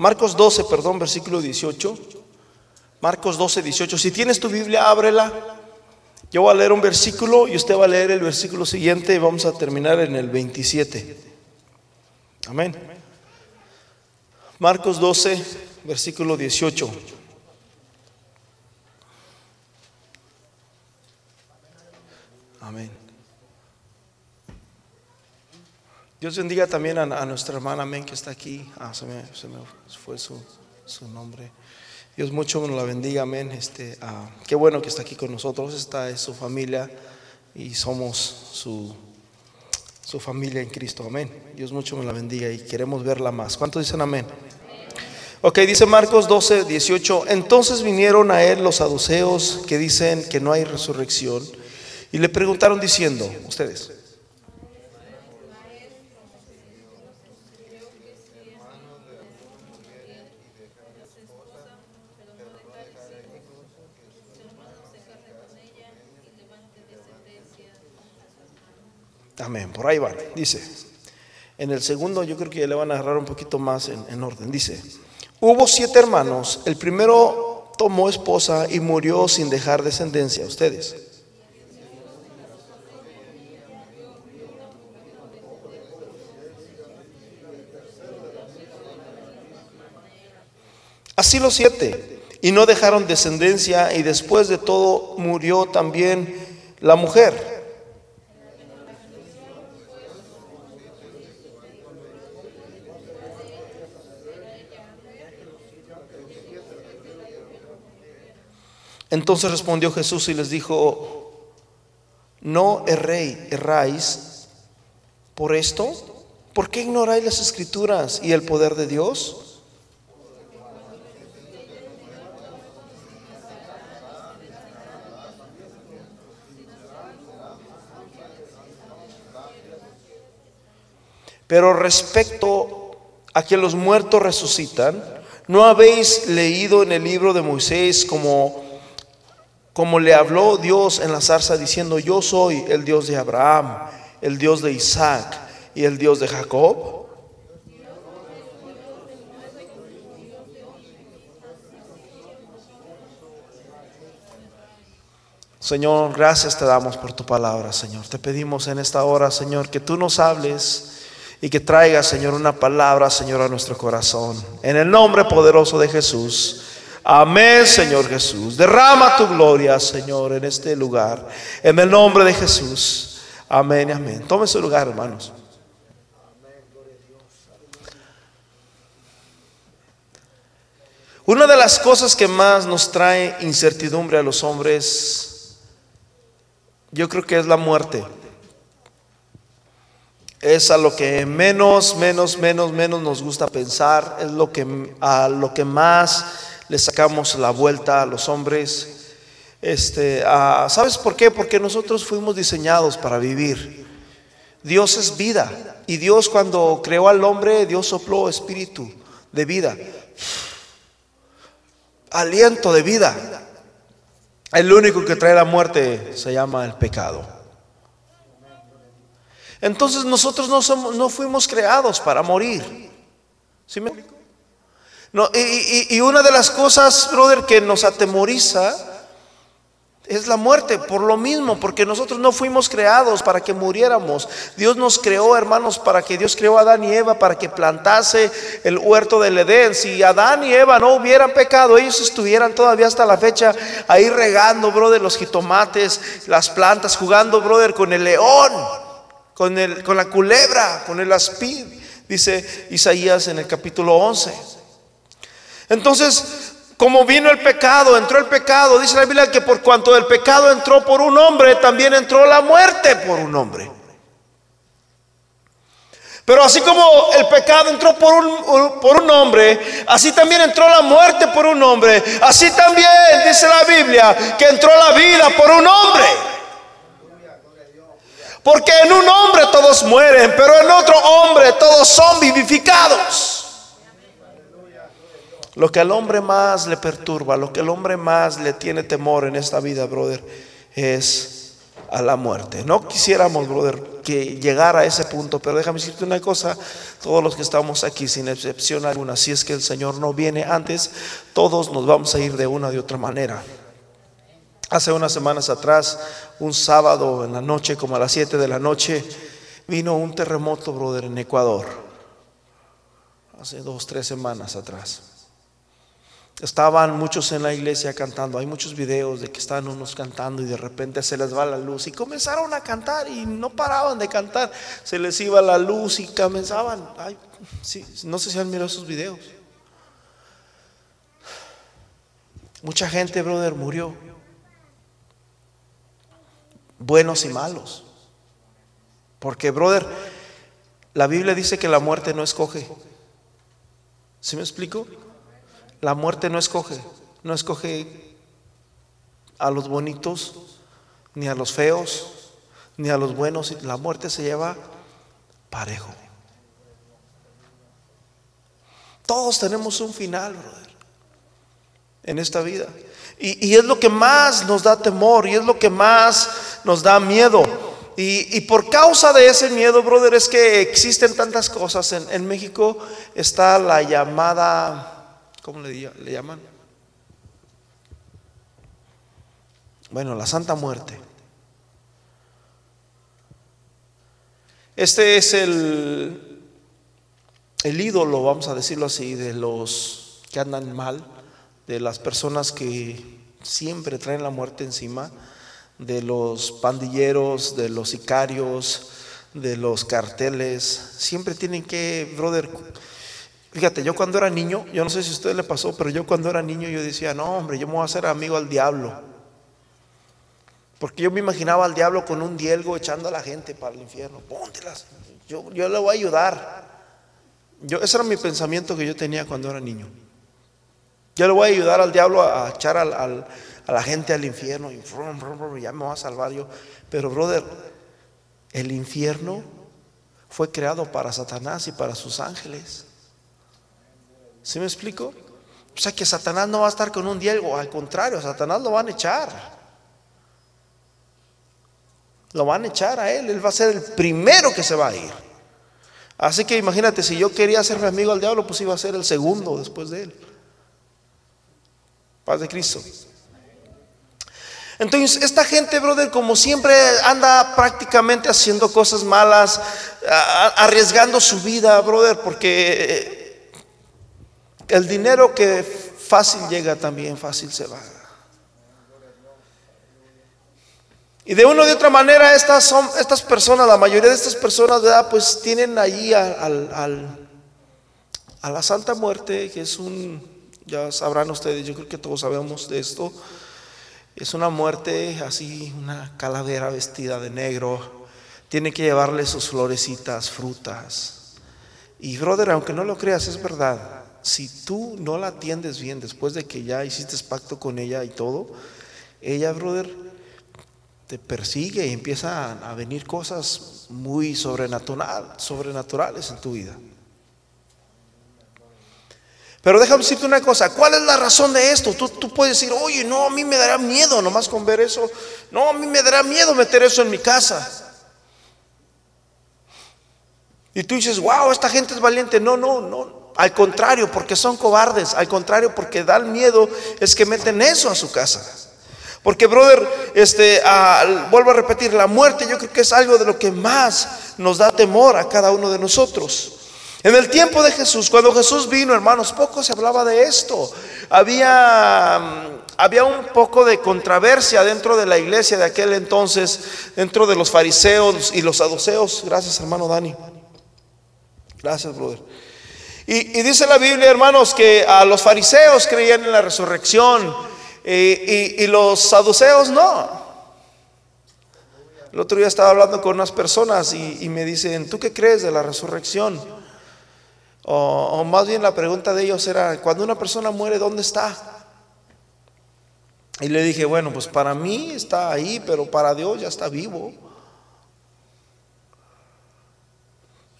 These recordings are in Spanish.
Marcos 12, perdón, versículo 18. Marcos 12, 18. Si tienes tu Biblia, ábrela. Yo voy a leer un versículo y usted va a leer el versículo siguiente y vamos a terminar en el 27. Amén. Marcos 12, versículo 18. Amén. Dios bendiga también a, nuestra hermana Amén que está aquí. Ah, se me, fue su, nombre. Dios mucho nos la bendiga, amén. Este, ah, qué bueno que está aquí con nosotros. Esta es su familia y somos su, su familia en Cristo, amén. Dios mucho nos la bendiga y queremos verla más. ¿Cuántos dicen amén? Ok, dice Marcos 12, 18. Entonces vinieron a él los saduceos que dicen que no hay resurrección y le preguntaron diciendo, ustedes. Amén, por ahí va. Dice, en el segundo yo creo que le van a agarrar un poquito más en, orden. Dice, hubo siete hermanos, el primero tomó esposa y murió sin dejar descendencia. Ustedes. Así los siete, y no dejaron descendencia, y después de todo murió también la mujer. Entonces respondió Jesús y les dijo, no erréis, erráis por esto. ¿Por qué ignoráis las escrituras y el poder de Dios? Pero respecto a que los muertos resucitan, ¿no habéis leído en el libro de Moisés como como le habló Dios en la zarza diciendo, yo soy el Dios de Abraham, el Dios de Isaac y el Dios de Jacob. Señor, gracias te damos por tu palabra, Señor. Te pedimos en esta hora, Señor, que tú nos hables y que traigas, Señor, una palabra, Señor, a nuestro corazón. En el nombre poderoso de Jesús. Amén, Señor Jesús. Derrama tu gloria, Señor, en este lugar. En el nombre de Jesús. Amén amén. Tome su lugar, hermanos. Una de las cosas que más nos trae incertidumbre a los hombres, yo creo que es la muerte. Es a lo que menos, menos, menos, menos nos gusta pensar, es lo que a lo que más le sacamos la vuelta a los hombres. Este, ¿Sabes por qué? Porque nosotros fuimos diseñados para vivir. Dios es vida. Y Dios cuando creó al hombre, Dios sopló espíritu de vida. Aliento de vida. El único que trae la muerte se llama el pecado. Entonces nosotros no, somos, no fuimos creados para morir. ¿Sí me no, y, una de las cosas, brother, que nos atemoriza es la muerte, por lo mismo, porque nosotros no fuimos creados para que muriéramos. Dios nos creó, hermanos, para que Dios creó a Adán y Eva para que plantase el huerto del Edén. Si Adán y Eva no hubieran pecado, ellos estuvieran todavía hasta la fecha ahí regando, brother, los jitomates, las plantas, jugando, brother, con el león, con, el, con la culebra, con el aspid, dice Isaías en el capítulo 11. Entonces, como vino el pecado, entró el pecado, dice la Biblia que por cuanto el pecado entró por un hombre, también entró la muerte por un hombre. Pero así como el pecado entró por un, por un hombre, así también entró la muerte por un hombre. Así también dice la Biblia que entró la vida por un hombre. Porque en un hombre todos mueren, pero en otro hombre todos son vivificados. Lo que al hombre más le perturba, lo que al hombre más le tiene temor en esta vida, brother, es a la muerte. No quisiéramos, brother, que llegara a ese punto, pero déjame decirte una cosa, todos los que estamos aquí, sin excepción alguna, si es que el Señor no viene antes, todos nos vamos a ir de una de otra manera. Hace unas semanas atrás, un sábado en la noche, como a las 7 de la noche, vino un terremoto, brother, en Ecuador. Hace dos, tres semanas atrás. Estaban muchos en la iglesia cantando. Hay muchos videos de que estaban unos cantando y de repente se les va la luz y comenzaron a cantar y no paraban de cantar. Se les iba la luz y comenzaban. Ay, sí, no sé si han mirado esos videos. Mucha gente, brother, murió. Buenos y malos. Porque, brother, la Biblia dice que la muerte no escoge. ¿Sí me explico? La muerte no escoge, no escoge a los bonitos, ni a los feos, ni a los buenos. La muerte se lleva parejo. Todos tenemos un final, brother, en esta vida. Y, y, es lo que más nos da temor y es lo que más nos da miedo. Y, y por causa de ese miedo, brother, es que existen tantas cosas. En, en México está la llamada ¿Cómo le, llaman? Bueno, la Santa Muerte. Este es el, el ídolo, vamos a decirlo así, de los que andan mal, de las personas que siempre traen la muerte encima, de los pandilleros, de los sicarios, de los carteles. Siempre tienen que, brother, Fíjate, yo cuando era niño, yo no sé si a usted le pasó, pero yo cuando era niño yo decía, no, hombre, yo me voy a hacer amigo al diablo. Porque yo me imaginaba al diablo con un dielgo echando a la gente para el infierno. Póntelas, yo, yo le voy a ayudar. Yo, ese era mi pensamiento que yo tenía cuando era niño. Yo le voy a ayudar al diablo a, echar a la gente al infierno y ya me voy a salvar yo. Pero, brother, el infierno fue creado para Satanás y para sus ángeles. ¿Sí me explico? O sea que Satanás no va a estar con un diego, al contrario, Satanás lo van a echar. Lo van a echar a él, él va a ser el primero que se va a ir. Así que imagínate, si yo quería hacerme amigo al diablo, pues iba a ser el segundo después de él. Paz de Cristo. Entonces, esta gente, brother, como siempre anda prácticamente haciendo cosas malas, arriesgando su vida, brother, porque el dinero que fácil llega también fácil se va. Y de una u otra manera estas, son, estas personas, la mayoría de estas personas, pues tienen ahí al, a la Santa Muerte, que es un, ya sabrán ustedes, yo creo que todos sabemos de esto, es una muerte así, una calavera vestida de negro, tiene que llevarle sus florecitas, frutas. Y brother, aunque no lo creas, es verdad si tú no la atiendes bien después de que ya hiciste pacto con ella y todo, ella, brother, te persigue y empiezan a venir cosas muy sobrenatural, sobrenaturales en tu vida. Pero déjame decirte una cosa, ¿cuál es la razón de esto? Tú, tú, puedes decir, oye, no, a mí me dará miedo nomás con ver eso. No, a mí me dará miedo meter eso en mi casa. Y tú dices, wow, esta gente es valiente. No, no, no. Al contrario, porque son cobardes. Al contrario, porque dan miedo, es que meten eso a su casa. Porque, brother, este, vuelvo a repetir, la muerte yo creo que es algo de lo que más nos da temor a cada uno de nosotros. En el tiempo de Jesús, cuando Jesús vino, hermanos, poco se hablaba de esto. Había, mm, había un poco de controversia dentro de la iglesia de aquel entonces, dentro de los fariseos y los saduceos. Gracias, hermano Dani. Gracias, brother. Y, dice la Biblia, hermanos, que a los fariseos creían en la resurrección y, los saduceos no. El otro día estaba hablando con unas personas y, me dicen, ¿tú qué crees de la resurrección? O, o, más bien la pregunta de ellos era, cuando una persona muere, ¿dónde está? Y le dije, bueno, pues para mí está ahí, pero para Dios ya está vivo.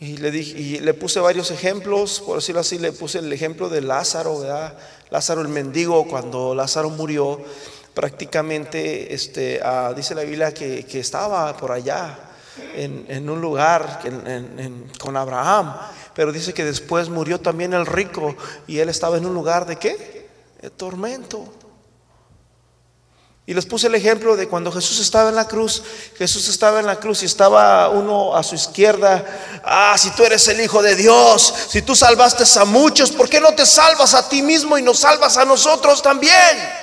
Y le, dije, y le puse varios ejemplos, por decirlo así, le puse el ejemplo de Lázaro, ¿verdad? Lázaro el mendigo, cuando Lázaro murió. prácticamente, este, ah, dice la Biblia que, estaba por allá en, un lugar con Abraham, pero dice que después murió también el rico y él estaba en un lugar de qué? De tormento. Y les puse el ejemplo de cuando Jesús estaba en la cruz. Jesús estaba en la cruz y estaba uno a su izquierda. Ah, si tú eres el Hijo de Dios, si tú salvaste a muchos, ¿por qué no te salvas a ti mismo y nos salvas a nosotros también?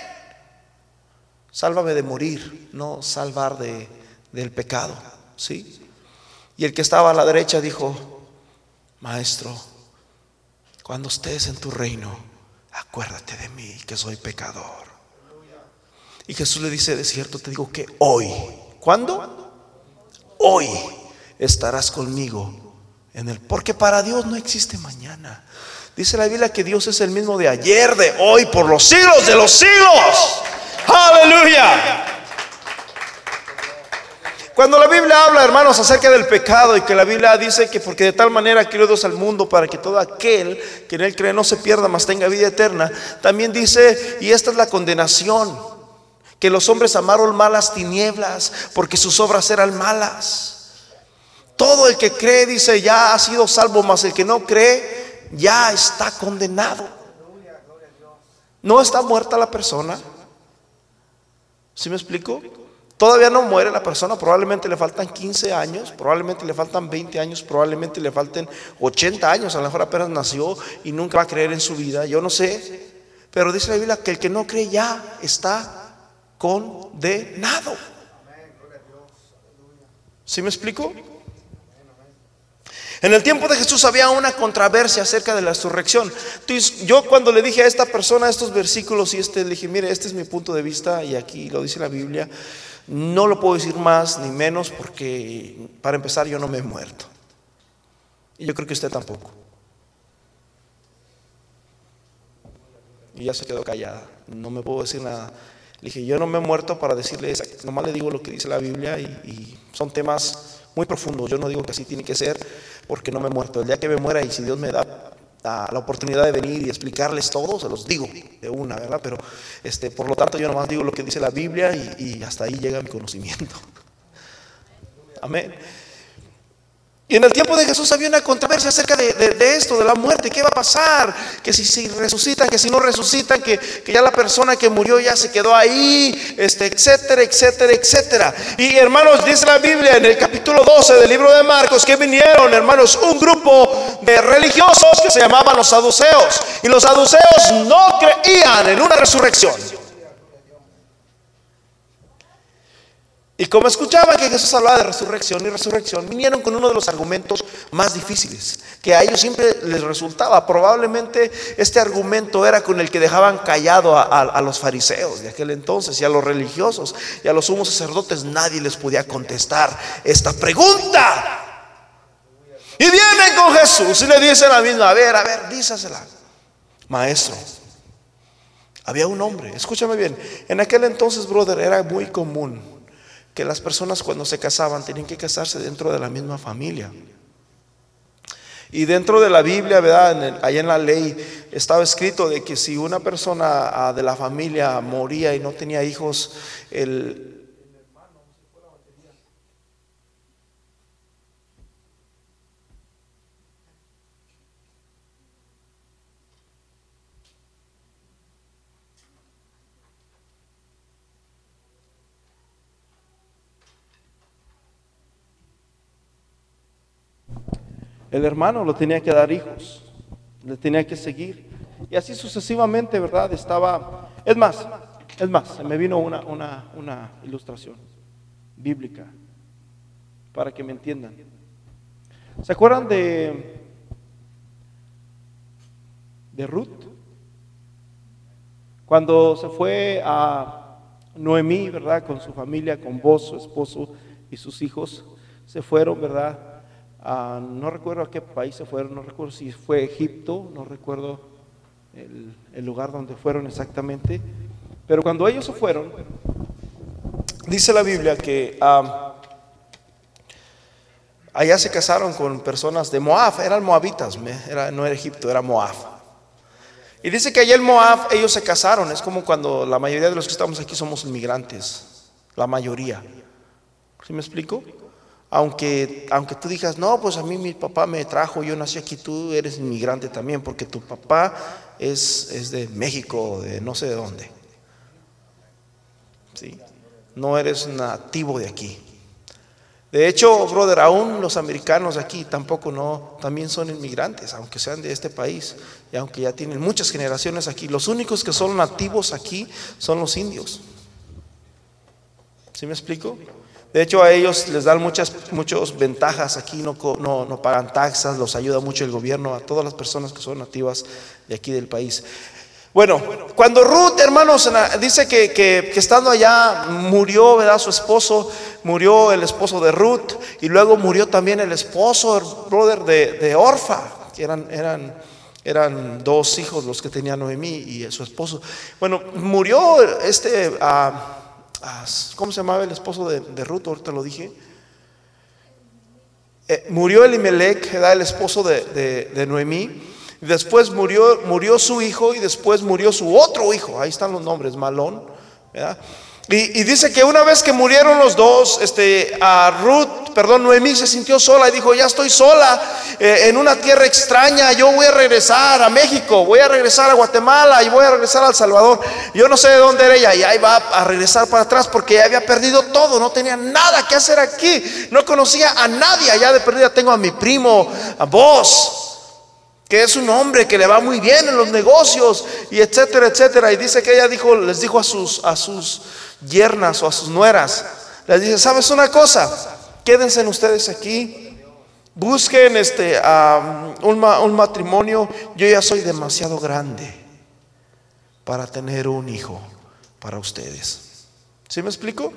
Sálvame de morir, no salvar de, del pecado. ¿Sí? Y el que estaba a la derecha dijo, Maestro, cuando estés en tu reino, acuérdate de mí, que soy pecador. Y Jesús le dice, de cierto te digo que hoy, ¿cuándo? Hoy estarás conmigo en el... Porque para Dios no existe mañana. Dice la Biblia que Dios es el mismo de ayer, de hoy, por los siglos de los siglos. Aleluya. Cuando la Biblia habla, hermanos, acerca del pecado y que la Biblia dice que porque de tal manera quiero Dios al mundo para que todo aquel que en él cree no se pierda, mas tenga vida eterna, también dice, y esta es la condenación, que los hombres amaron malas tinieblas porque sus obras eran malas. Todo el que cree, dice, ya ha sido salvo, mas el que no cree, ya está condenado. No está muerta la persona. ¿Sí me explico? Todavía no muere la persona, probablemente le faltan 15 años, probablemente le faltan 20 años, probablemente le falten 80 años, a lo mejor apenas nació y nunca va a creer en su vida, yo no sé. Pero dice la Biblia que el que no cree ya está condenado. ¿Sí me explico? En el tiempo de Jesús había una controversia acerca de la resurrección. Entonces, yo cuando le dije a esta persona estos versículos y este, le dije, mire, este es mi punto de vista y aquí lo dice la Biblia, no lo puedo decir más ni menos porque para empezar yo no me he muerto. Y yo creo que usted tampoco. Y ya se quedó callada. No me puedo decir nada. Le dije, yo no me he muerto para decirle, nomás le digo lo que dice la Biblia y, son temas muy profundos. Yo no digo que así tiene que ser porque no me he muerto. El día que me muera y si Dios me da la, oportunidad de venir y explicarles todo, se los digo de una, ¿verdad? Pero este, por lo tanto yo nomás digo lo que dice la Biblia y hasta ahí llega mi conocimiento. Amén. Y en el tiempo de Jesús había una controversia acerca de, esto, de la muerte, qué va a pasar, que si, resucitan, que si no resucitan, que, ya la persona que murió ya se quedó ahí, este, etcétera, etcétera, etcétera. Y hermanos, dice la Biblia en el capítulo 12 del libro de Marcos que vinieron, hermanos, un grupo de religiosos que se llamaban los saduceos. Y los saduceos no creían en una resurrección. Y como escuchaban que Jesús hablaba de resurrección y resurrección, vinieron con uno de los argumentos más difíciles, que a ellos siempre les resultaba. Probablemente este argumento era con el que dejaban callado a, los fariseos de aquel entonces y a los religiosos y a los sumos sacerdotes. Nadie les podía contestar esta pregunta. Y vienen con Jesús y le dicen la misma, a ver, a ver, dísasela. Maestro, había un hombre, escúchame bien, en aquel entonces, brother, era muy común que las personas cuando se casaban tenían que casarse dentro de la misma familia. Y dentro de la Biblia, ¿verdad? Allá en la ley estaba escrito de que si una persona ah, de la familia moría y no tenía hijos, el, El hermano lo tenía que dar hijos, le tenía que seguir. Y así sucesivamente, ¿verdad? Estaba... Es más, es más, se me vino una, una, ilustración bíblica para que me entiendan. ¿Se acuerdan de, de Ruth? Cuando se fue a Noemí, ¿verdad? Con su familia, con vos, su esposo y sus hijos, se fueron, ¿verdad? No recuerdo a qué país se fueron, no recuerdo si fue Egipto, no recuerdo el, lugar donde fueron exactamente, pero cuando ellos se fueron, dice la Biblia que allá se casaron con personas de Moab, eran moabitas, no era Egipto, era Moab. Y dice que allá en Moab ellos se casaron. Es como cuando la mayoría de los que estamos aquí somos inmigrantes. La mayoría. ¿Sí me explico? Aunque, aunque tú digas, no, pues a mí mi papá me trajo, yo nací aquí, tú eres inmigrante también, porque tu papá es, es de México, de no sé de dónde. ¿Sí? No eres nativo de aquí. De hecho, brother, aún los americanos aquí tampoco no, también son inmigrantes, aunque sean de este país y aunque ya tienen muchas generaciones aquí. Los únicos que son nativos aquí son los indios. ¿Sí me explico? De hecho, a ellos les dan muchas ventajas aquí, no, no, pagan taxas, los ayuda mucho el gobierno, a todas las personas que son nativas de aquí del país. Bueno, cuando Ruth, hermanos, dice que, que, estando allá murió, ¿verdad? Su esposo, murió el esposo de Ruth y luego murió también el esposo, el brother de, de Orfa, que eran, eran, eran dos hijos los que tenía Noemí y su esposo. Bueno, murió este... Uh, ¿cómo se llamaba el esposo de, Ruth? Ahorita lo dije. Eh, murió Elimelech, era el esposo de, de, Noemí. Después murió, murió su hijo y después murió su otro hijo. Ahí están los nombres, Malón. ¿verdad? Y, dice que una vez que murieron los dos, este, a Ruth, perdón, Noemí se sintió sola y dijo, ya estoy sola eh, en una tierra extraña, yo voy a regresar a México, voy a regresar a Guatemala y voy a regresar a El Salvador. Yo no sé de dónde era ella y ahí va a regresar para atrás porque ya había perdido todo, no tenía nada que hacer aquí, no conocía a nadie allá de perdida. Tengo a mi primo, a vos, que es un hombre que le va muy bien en los negocios y etcétera, etcétera. Y dice que ella dijo, les dijo a sus, a sus yernas o a sus nueras, les dice, ¿sabes una cosa? Quédense ustedes aquí, busquen este, un, un matrimonio, yo ya soy demasiado grande para tener un hijo para ustedes. ¿Sí me explico?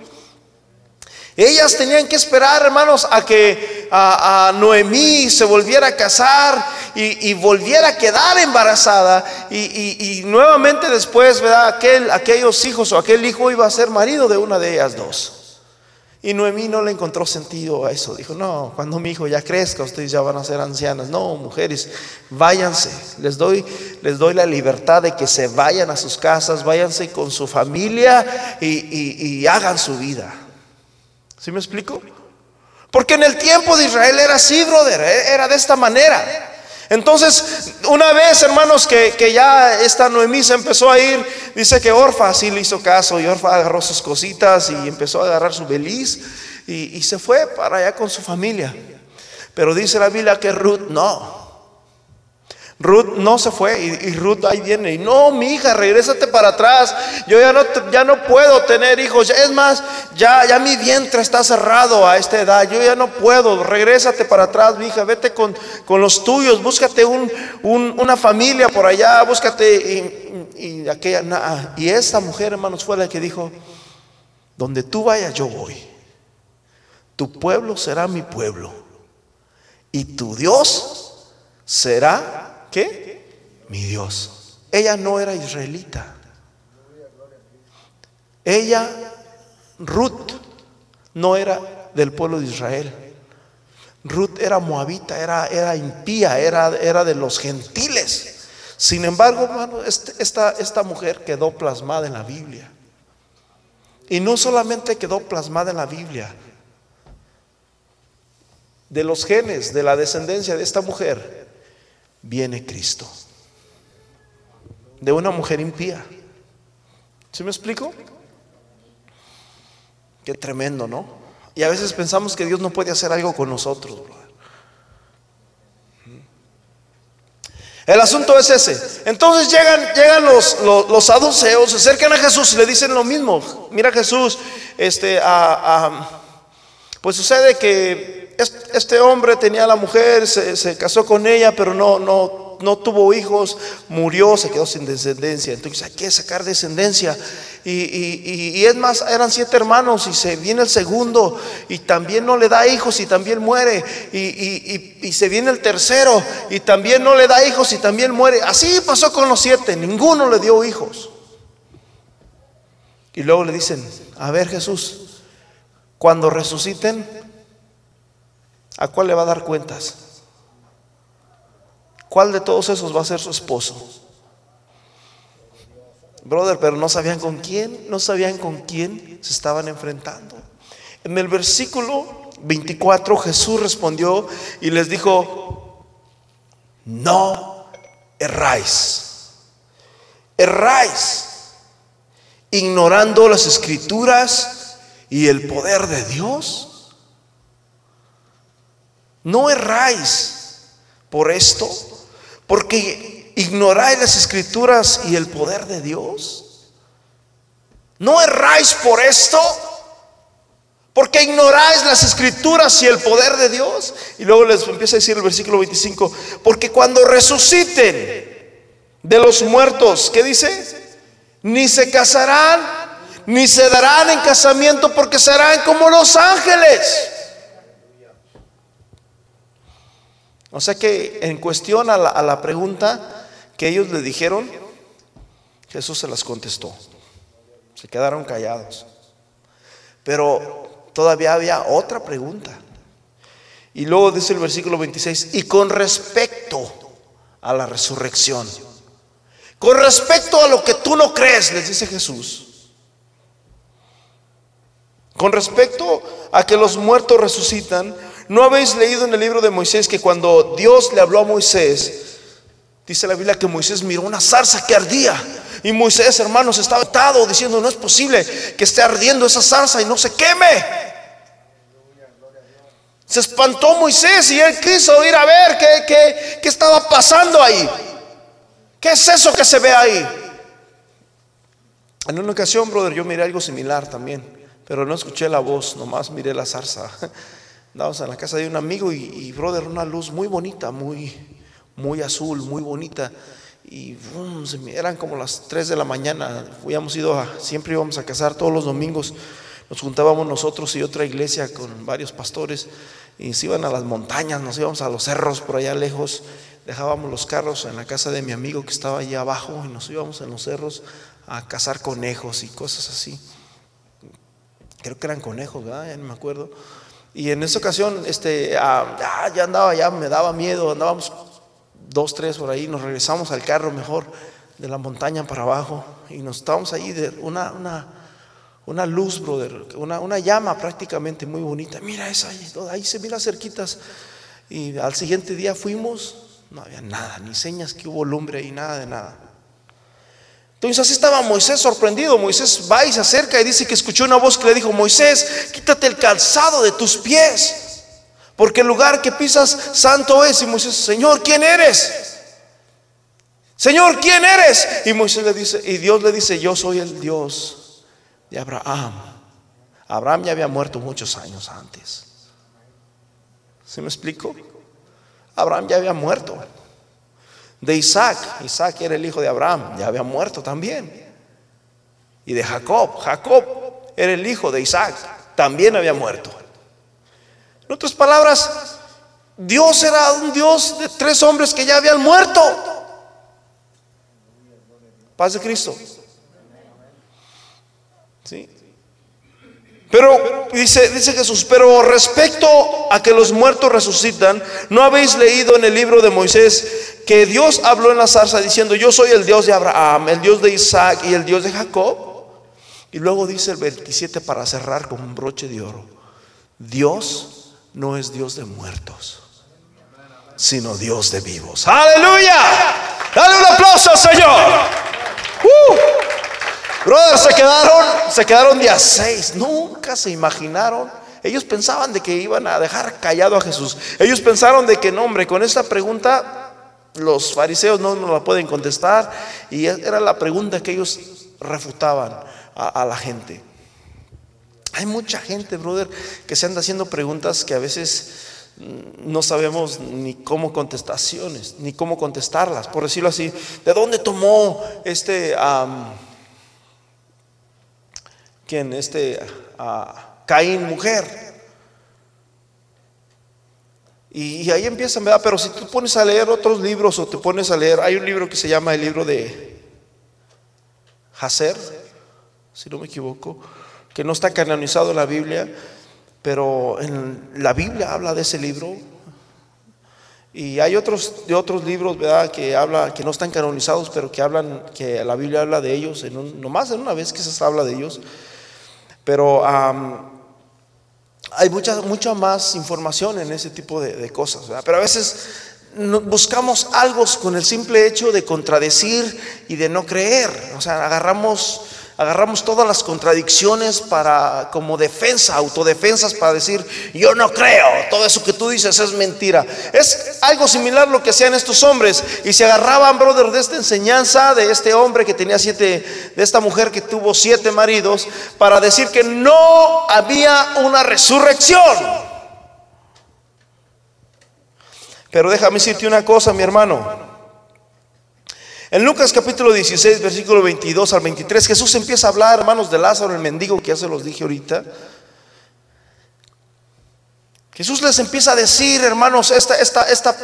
Ellas tenían que esperar, hermanos, a que a, Noemí se volviera a casar y, volviera a quedar embarazada. Y, nuevamente después, ¿verdad? Aquel, aquellos hijos o aquel hijo iba a ser marido de una de ellas dos. Y Noemí no le encontró sentido a eso. Dijo, no, cuando mi hijo ya crezca, ustedes ya van a ser ancianas. No, mujeres, váyanse. Les doy, les doy la libertad de que se vayan a sus casas, váyanse con su familia y hagan su vida. ¿Sí me explico? Porque en el tiempo de Israel era así, brother, eh, era de esta manera. Entonces, una vez, hermanos, que, ya esta Noemí se empezó a ir, dice que Orfa sí le hizo caso y Orfa agarró sus cositas y empezó a agarrar su beliz y, y se fue para allá con su familia. Pero dice la Biblia que Ruth no. Ruth no se fue y, Ruth ahí viene y no, mi hija, regrésate para atrás. Yo ya no, ya no puedo tener hijos. Es más, ya, ya mi vientre está cerrado a esta edad. Yo ya no puedo. Regrésate para atrás, mi hija. Vete con, con los tuyos. Búscate un, una familia por allá. Búscate. Y, aquella, y esta mujer, hermanos, fue la que dijo: Donde tú vayas, yo voy. Tu pueblo será mi pueblo. Y tu Dios será ¿Qué? Mi Dios. Ella no era israelita. Ella, Ruth, no era del pueblo de Israel. Ruth era moabita, era, era impía, era, era de los gentiles. Sin embargo, hermano, este, esta, esta mujer quedó plasmada en la Biblia. Y no solamente quedó plasmada en la Biblia, de los genes, de la descendencia de esta mujer, viene Cristo. De una mujer impía. ¿Sí me explico? Qué tremendo, ¿no? Y a veces pensamos que Dios no puede hacer algo con nosotros, El asunto es ese. Entonces llegan, llegan los, los, saduceos, se acercan a Jesús y le dicen lo mismo. Mira Jesús, este, pues sucede que este hombre tenía la mujer, se, casó con ella, pero no, no, no tuvo hijos, murió, se quedó sin descendencia. Entonces hay que sacar descendencia. Y, es más, eran siete hermanos y se viene el segundo y también no le da hijos y también muere. Y, se viene el tercero y también no le da hijos y también muere. Así pasó con los siete, ninguno le dio hijos. Y luego le dicen, a ver Jesús, cuando resuciten, ¿A cuál le va a dar cuentas? ¿Cuál de todos esos va a ser su esposo? Brother, pero no sabían con quién, no sabían con quién se estaban enfrentando. En el versículo 24 Jesús respondió y les dijo, no erráis, erráis, ignorando las escrituras y el poder de Dios. No erráis por esto, porque ¿Ignoráis las escrituras y el poder de Dios? ¿No erráis por esto? Porque ignoráis las escrituras y el poder de Dios. Y luego les empieza a decir el versículo 25, porque cuando resuciten de los muertos, ¿qué dice? Ni se casarán, ni se darán en casamiento porque serán como los ángeles. O sea que en cuestión a la, a la pregunta, que ellos le dijeron, Jesús se las contestó. Se quedaron callados. Pero todavía había otra pregunta. Y luego dice el versículo 26, y con respecto a la resurrección, con respecto a lo que tú no crees, les dice Jesús, con respecto a que los muertos resucitan, ¿no habéis leído en el libro de Moisés que cuando Dios le habló a Moisés, Dice la Biblia que Moisés miró una zarza que ardía. Y Moisés, hermanos, estaba atado diciendo, no es posible que esté ardiendo esa zarza y no se queme. Se espantó Moisés y él quiso ir a ver qué, qué, qué estaba pasando ahí. ¿Qué es eso que se ve ahí? En una ocasión, brother, yo miré algo similar también, pero no escuché la voz, nomás miré la zarza. Andábamos en la casa de un amigo y, y brother, una luz muy bonita, muy, muy azul, muy bonita. Y eran como las 3 de la mañana. Habíamos ido siempre íbamos a casar todos los domingos. Nos juntábamos nosotros y otra iglesia con varios pastores y se iban a las montañas, nos íbamos a los cerros por allá lejos. Dejábamos los carros en la casa de mi amigo que estaba allá abajo y nos íbamos en los cerros a cazar conejos y cosas así. Creo que eran conejos, ¿verdad? Ya no me acuerdo. Y en esa ocasión, este, ah, ya andaba, ya me daba miedo, andábamos dos, tres por ahí, nos regresamos al carro mejor de la montaña para abajo y nos estábamos ahí de una, una, una luz, brother, una, una, llama prácticamente muy bonita. Mira esa, ahí, ahí se mira cerquitas. Y al siguiente día fuimos, no había nada, ni señas que hubo lumbre y nada de nada. Entonces así estaba Moisés sorprendido. Moisés va y se acerca y dice que escuchó una voz que le dijo, Moisés, quítate el calzado de tus pies porque el lugar que pisas santo es. Y Moisés, Señor, ¿quién eres? Señor, ¿quién eres? Y Moisés le dice, y Dios le dice, yo soy el Dios de Abraham. Abraham ya había muerto muchos años antes. ¿Se me explico? Abraham ya había muerto. De Isaac, Isaac era el hijo de Abraham, ya había muerto también. Y de Jacob, Jacob era el hijo de Isaac, también había muerto. En otras palabras, Dios era un Dios de tres hombres que ya habían muerto. Paz de Cristo. ¿Sí? Pero dice, dice Jesús, pero respecto a que los muertos resucitan, ¿no habéis leído en el libro de Moisés que Dios habló en la zarza diciendo, yo soy el Dios de Abraham, el Dios de Isaac y el Dios de Jacob? Y luego dice el 27 para cerrar con un broche de oro, Dios no es Dios de muertos, sino Dios de vivos. Aleluya. Dale un aplauso, Señor. Uh. Brothers, se quedaron, se quedaron día seis. Nunca se imaginaron. Ellos pensaban de que iban a dejar callado a Jesús. Ellos pensaron de que no, hombre, con esta pregunta los fariseos no nos la pueden contestar. Y era la pregunta que ellos refutaban a la gente. Hay mucha gente, brother, que se anda haciendo preguntas que a veces mm, no sabemos ni cómo contestaciones, ni cómo contestarlas. Por decirlo así, ¿de dónde tomó este, quién, este, Caín mujer? Y, ahí empiezan, ¿verdad? Pero si tú pones a leer otros libros o te pones a leer, hay un libro que se llama el libro de Hacer, si no me equivoco que no está canonizado en la Biblia, pero en la Biblia habla de ese libro. Y hay otros de otros libros, ¿verdad? Que habla, que no están canonizados, pero que hablan, que la Biblia habla de ellos, en un, nomás en una vez que se habla de ellos. Pero hay mucha, mucha más información en ese tipo de, cosas. Pero a veces buscamos algo con el simple hecho de contradecir y de no creer. O sea, agarramos agarramos todas las contradicciones para como defensa, autodefensas para decir, yo no creo, todo eso que tú dices es mentira. Es algo similar lo que hacían estos hombres y se agarraban, brother, de esta enseñanza de este hombre que tenía siete, de esta mujer que tuvo siete maridos, para decir que no había una resurrección. Pero déjame decirte una cosa, mi hermano. En Lucas capítulo 16, versículo 22 al 23, Jesús empieza a hablar, hermanos, de Lázaro, el mendigo, que ya se los dije ahorita. Jesús les empieza a decir, hermanos, esta, esta, esta,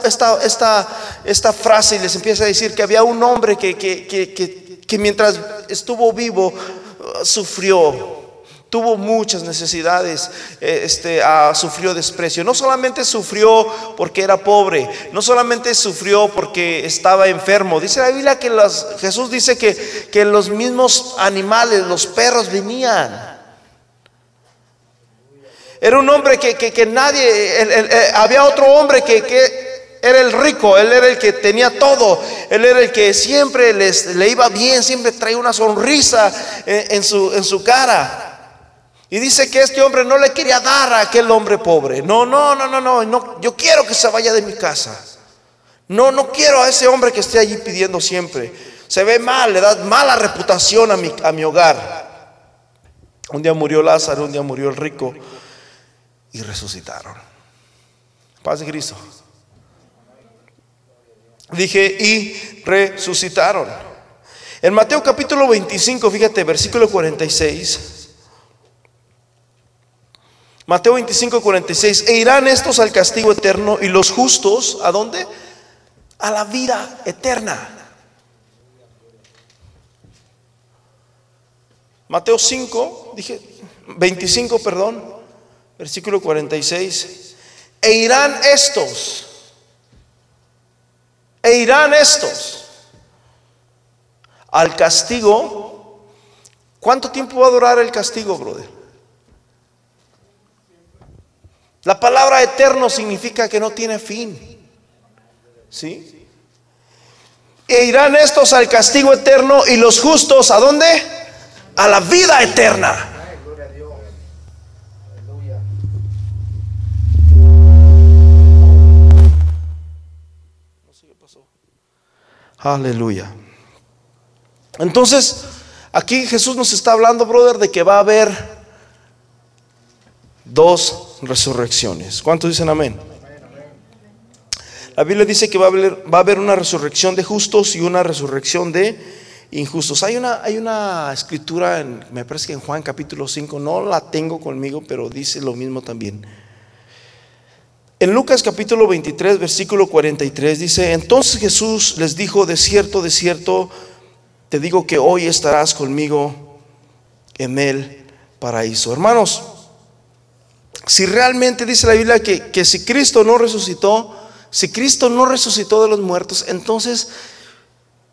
esta, esta, frase y les empieza a decir que había un hombre que, que, que, que mientras estuvo vivo uh, sufrió tuvo muchas necesidades, eh, este, ah, sufrió desprecio. No solamente sufrió porque era pobre, no solamente sufrió porque estaba enfermo. Dice la Biblia que Jesús dice que, que los mismos animales, los perros venían. Era un hombre que, que, nadie, eh, había otro hombre que, era el rico, él era el que tenía todo, él era el que siempre les, le iba bien, siempre traía una sonrisa eh, en, su, en su cara. Y dice que este hombre no le quería dar a aquel hombre pobre. No, no, no, no, no, no. Yo quiero que se vaya de mi casa. No, no quiero a ese hombre que esté allí pidiendo siempre. Se ve mal, le da mala reputación a mi, a mi hogar. Un día murió Lázaro, un día murió el rico y resucitaron. Paz de Cristo. Dije, y resucitaron. En Mateo capítulo 25, fíjate, versículo 46. Mateo 25, 46. E irán estos al castigo eterno y los justos, ¿a dónde? A la vida eterna. Mateo 5, dije 25, perdón, versículo 46. E irán estos, e irán estos al castigo. ¿Cuánto tiempo va a durar el castigo, brother? La palabra eterno significa que no tiene fin. ¿Sí? E irán estos al castigo eterno y los justos a dónde? A la vida eterna. Aleluya. Entonces, aquí Jesús nos está hablando, brother, de que va a haber dos resurrecciones. ¿Cuántos dicen amén? La Biblia dice que va a, haber, va a haber una resurrección de justos y una resurrección de injustos. Hay una, hay una escritura, en, me parece que en Juan capítulo 5, no la tengo conmigo, pero dice lo mismo también. En Lucas capítulo 23, versículo 43 dice, entonces Jesús les dijo, de cierto, de cierto, te digo que hoy estarás conmigo en el paraíso. Hermanos, si realmente dice la Biblia que, que si Cristo no resucitó, si Cristo no resucitó de los muertos, entonces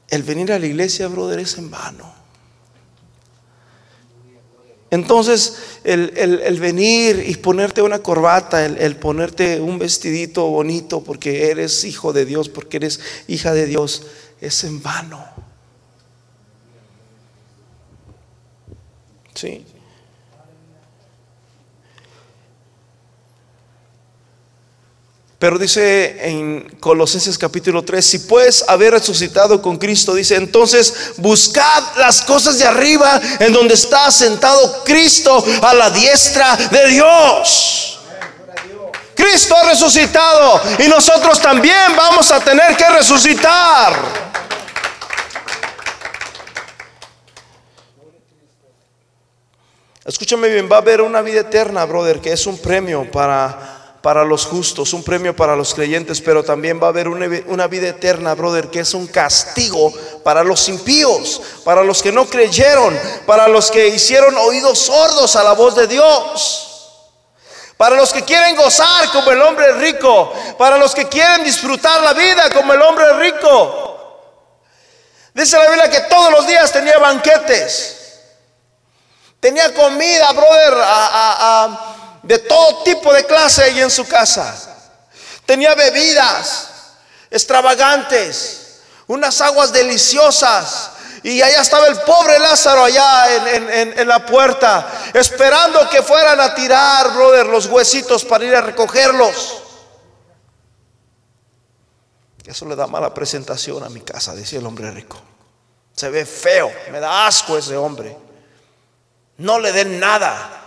el venir a la iglesia, brother, es en vano. Entonces, el, venir y ponerte una corbata, el, el, ponerte un vestidito bonito porque eres hijo de Dios, porque eres hija de Dios, es en vano. Sí. Pero dice en Colosenses capítulo 3, si puedes haber resucitado con Cristo, dice, entonces buscad las cosas de arriba en donde está sentado Cristo a la diestra de Dios. Cristo ha resucitado y nosotros también vamos a tener que resucitar. Escúchame bien, va a haber una vida eterna, brother, que es un premio para para los justos, un premio para los creyentes, pero también va a haber una, vida eterna, brother, que es un castigo para los impíos, para los que no creyeron, para los que hicieron oídos sordos a la voz de Dios para los que quieren gozar como el hombre rico, para los que quieren disfrutar la vida como el hombre rico. Dice la Biblia que todos los días tenía banquetes, tenía comida, brother, de todo tipo de clase ahí en su casa, tenía bebidas extravagantes, unas aguas deliciosas, y allá estaba el pobre Lázaro allá en, la puerta, esperando que fueran a tirar, los huesitos para ir a recogerlos. Eso le da mala presentación a mi casa, decía el hombre rico. Se ve feo, me da asco ese hombre. No le den nada.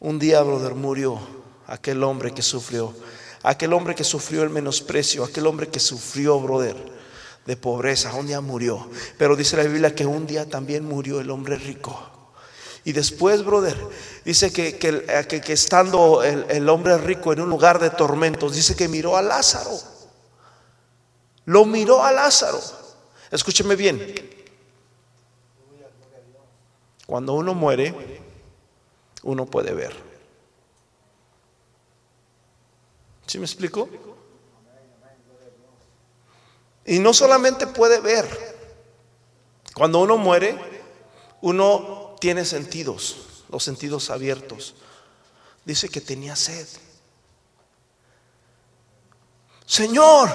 Un día, brother, murió aquel hombre que sufrió, aquel hombre que sufrió el menosprecio, aquel hombre que sufrió, brother de pobreza, un día murió. Pero dice la Biblia que un día también murió el hombre rico. Y después, brother, dice que, que, que, estando el, el, hombre rico en un lugar de tormentos, dice que miró a Lázaro. Lo miró a Lázaro. Escúcheme bien. Cuando uno muere, uno puede ver. ¿Sí me explico? Y no solamente puede ver. Cuando uno muere, uno tiene sentidos, los sentidos abiertos. Dice que tenía sed. Señor,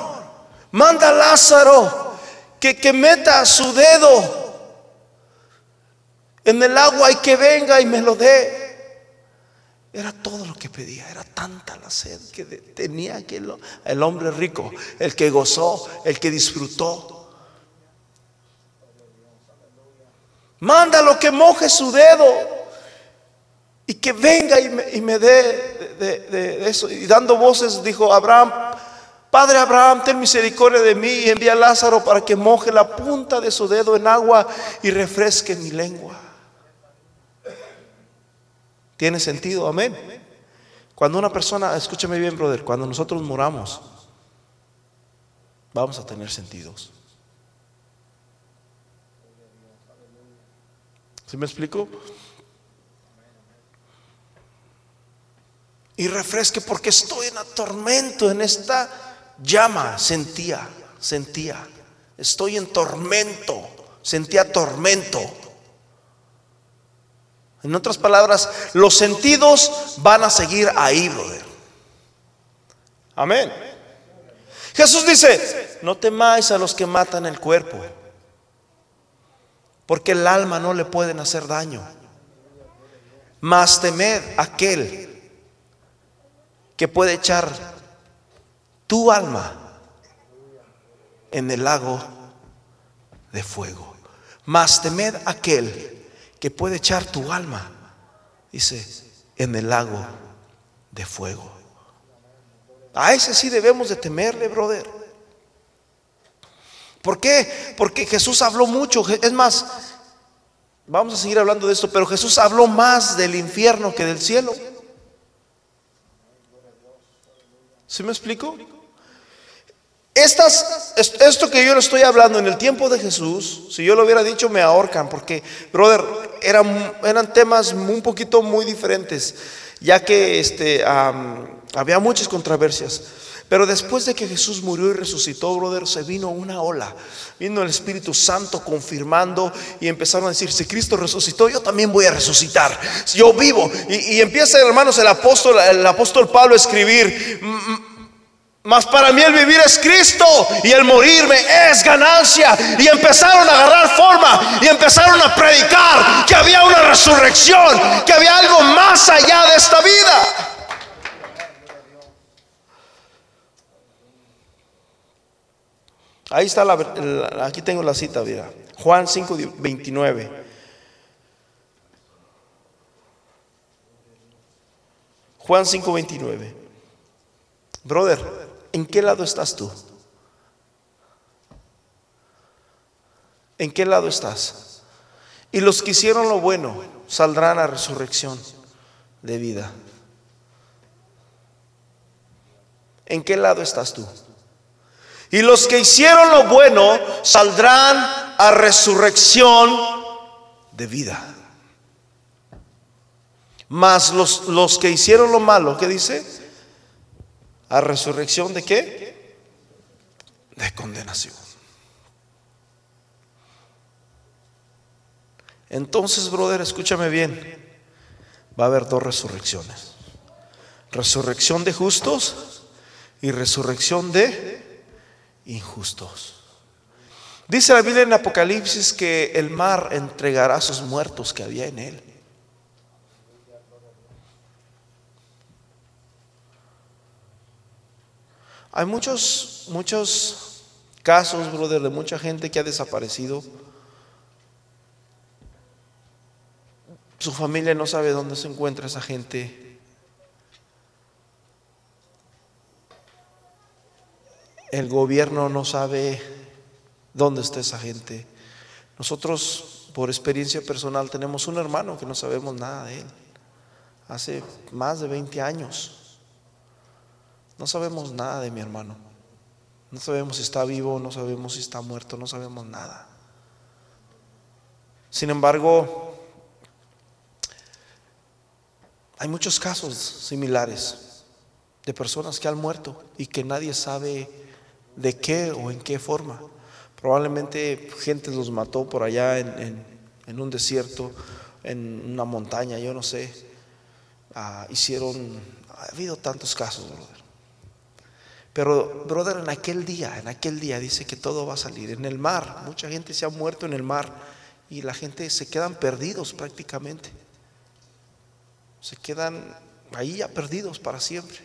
manda a Lázaro que, que meta su dedo en el agua y que venga y me lo dé. Era todo lo que pedía, era tanta la sed que tenía aquel, el hombre rico, el que gozó, el que disfrutó. Mándalo que moje su dedo y que venga y me, dé de, eso. Y dando voces dijo Abraham, Padre Abraham, ten misericordia de mí y envía a Lázaro para que moje la punta de su dedo en agua y refresque mi lengua. ¿Tiene sentido? Amén. Cuando una persona, escúchame bien, brother, cuando nosotros muramos, vamos a tener sentidos. ¿Sí me explico? Y refresque porque estoy en tormento, en esta llama, sentía, sentía. Estoy en tormento, sentía tormento. En otras palabras, los sentidos van a seguir ahí, brother. Amén. Jesús dice, no temáis a los que matan el cuerpo, porque el alma no le pueden hacer daño. Mas temed aquel que puede echar tu alma en el lago de fuego. Mas temed aquel que puede echar tu alma, dice, en el lago de fuego. A ese sí debemos de temerle, brother. ¿Por qué? Porque Jesús habló mucho. Es más, vamos a seguir hablando de esto, pero Jesús habló más del infierno que del cielo. ¿Sí me explico? Estas, esto que yo le estoy hablando en el tiempo de Jesús, si yo lo hubiera dicho me ahorcan, porque, brother, eran, eran temas un poquito muy diferentes, ya que este, había muchas controversias. Pero después de que Jesús murió y resucitó, brother, se vino una ola. Vino el Espíritu Santo confirmando y empezaron a decir, si Cristo resucitó, yo también voy a resucitar. Yo vivo. Y, y empieza, hermanos, el apóstol, el apóstol Pablo a escribir mas para mí el vivir es Cristo y el morirme es ganancia. Y empezaron a agarrar forma y empezaron a predicar que había una resurrección, que había algo más allá de esta vida. Ahí está la, aquí tengo la cita, mira. Juan 5, 29. Juan 5, 29. Brother, ¿En qué lado estás tú? ¿En qué lado estás? Y los que hicieron lo bueno saldrán a resurrección de vida. ¿En qué lado estás tú? Y los que hicieron lo bueno saldrán a resurrección de vida. Mas los, los que hicieron lo malo, ¿qué dice? ¿A resurrección de qué? De condenación. Entonces, brother, escúchame bien. Va a haber dos resurrecciones. Resurrección de justos y resurrección de injustos. Dice la Biblia en Apocalipsis que el mar entregará a sus muertos que había en él. Hay muchos, muchos casos, brother, de mucha gente que ha desaparecido. Su familia no sabe dónde se encuentra esa gente. El gobierno no sabe dónde está esa gente. Nosotros, por experiencia personal, tenemos un hermano que no sabemos nada de él. Hace más de 20 años. No sabemos nada de mi hermano. No sabemos si está vivo, no sabemos si está muerto, no sabemos nada. Sin embargo, hay muchos casos similares de personas que han muerto y que nadie sabe de qué o en qué forma. Probablemente gente los mató por allá en, un desierto, en una montaña, yo no sé. Ah, hicieron, ha habido tantos casos, brother. Pero, brother, en aquel día, en aquel día dice que todo va a salir. En el mar, mucha gente se ha muerto en el mar y la gente se quedan perdidos prácticamente. Se quedan ahí ya perdidos para siempre.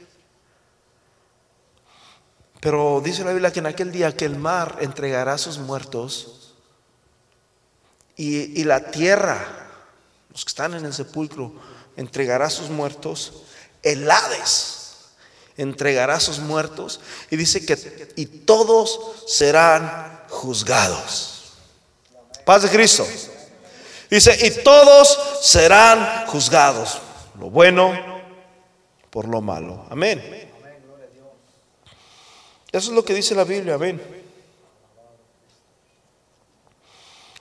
Pero dice la Biblia que en aquel día que el mar entregará a sus muertos y, la tierra, los que están en el sepulcro, entregará a sus muertos, el Hades entregará a sus muertos y dice que y todos serán juzgados. Paz de Cristo. Dice, y todos serán juzgados. Lo bueno por lo malo. Amén. Eso es lo que dice la Biblia. Amén.